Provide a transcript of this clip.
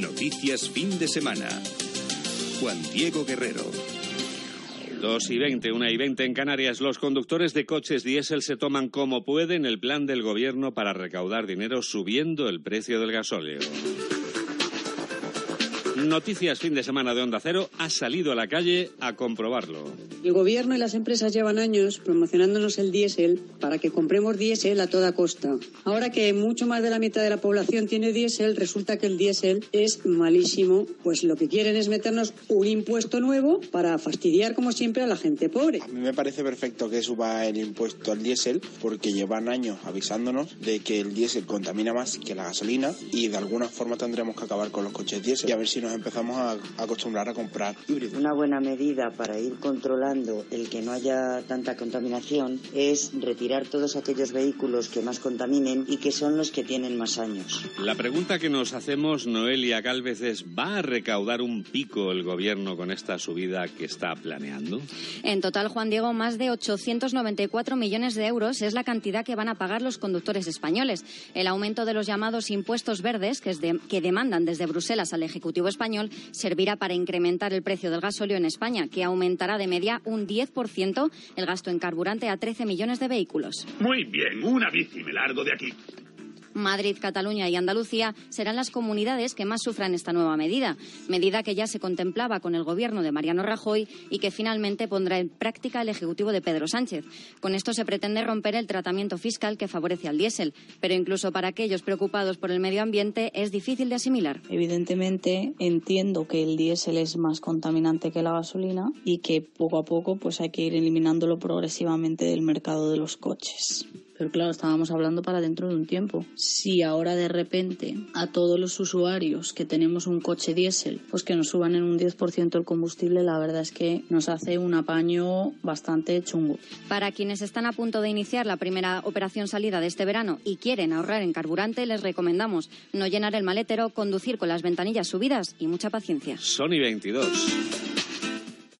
Noticias fin de semana. Juan Diego Guerrero. 2 y 20, 1 y 20 en Canarias. Los conductores de coches diésel se toman como pueden el plan del gobierno para recaudar dinero subiendo el precio del gasóleo. Noticias fin de semana de Onda Cero ha salido a la calle a comprobarlo. El gobierno y las empresas llevan años promocionándonos el diésel para que compremos diésel a toda costa. Ahora que mucho más de la mitad de la población tiene diésel, resulta que el diésel es malísimo. Pues lo que quieren es meternos un impuesto nuevo para fastidiar, como siempre, a la gente pobre. A mí me parece perfecto que suba el impuesto al diésel porque llevan años avisándonos de que el diésel contamina más que la gasolina y de alguna forma tendremos que acabar con los coches diésel y a ver si nos empezamos a acostumbrar a comprar híbridos. Una buena medida para ir controlando el que no haya tanta contaminación es retirar todos aquellos vehículos que más contaminen y que son los que tienen más años. La pregunta que nos hacemos, Noelia Galvez, es ¿va a recaudar un pico el gobierno con esta subida que está planeando? En total, Juan Diego, más de 894 millones de euros es la cantidad que van a pagar los conductores españoles. El aumento de los llamados impuestos verdes, que, es de- que demandan desde Bruselas al Ejecutivo español, servirá para incrementar el precio del gasóleo en España, que aumentará de media un 10% el gasto en carburante a 13 millones de vehículos. Muy bien, una bici, me largo de aquí. Madrid, Cataluña y Andalucía serán las comunidades que más sufran esta nueva medida, medida que ya se contemplaba con el gobierno de Mariano Rajoy y que finalmente pondrá en práctica el Ejecutivo de Pedro Sánchez. Con esto se pretende romper el tratamiento fiscal que favorece al diésel, pero incluso para aquellos preocupados por el medio ambiente es difícil de asimilar. Evidentemente entiendo que el diésel es más contaminante que la gasolina y que poco a poco pues hay que ir eliminándolo progresivamente del mercado de los coches. Pero claro, estábamos hablando para dentro de un tiempo. Si ahora de repente a todos los usuarios que tenemos un coche diésel, pues que nos suban en un 10% el combustible, la verdad es que nos hace un apaño bastante chungo. Para quienes están a punto de iniciar la primera operación salida de este verano y quieren ahorrar en carburante, les recomendamos no llenar el maletero, conducir con las ventanillas subidas y mucha paciencia. Sony 22.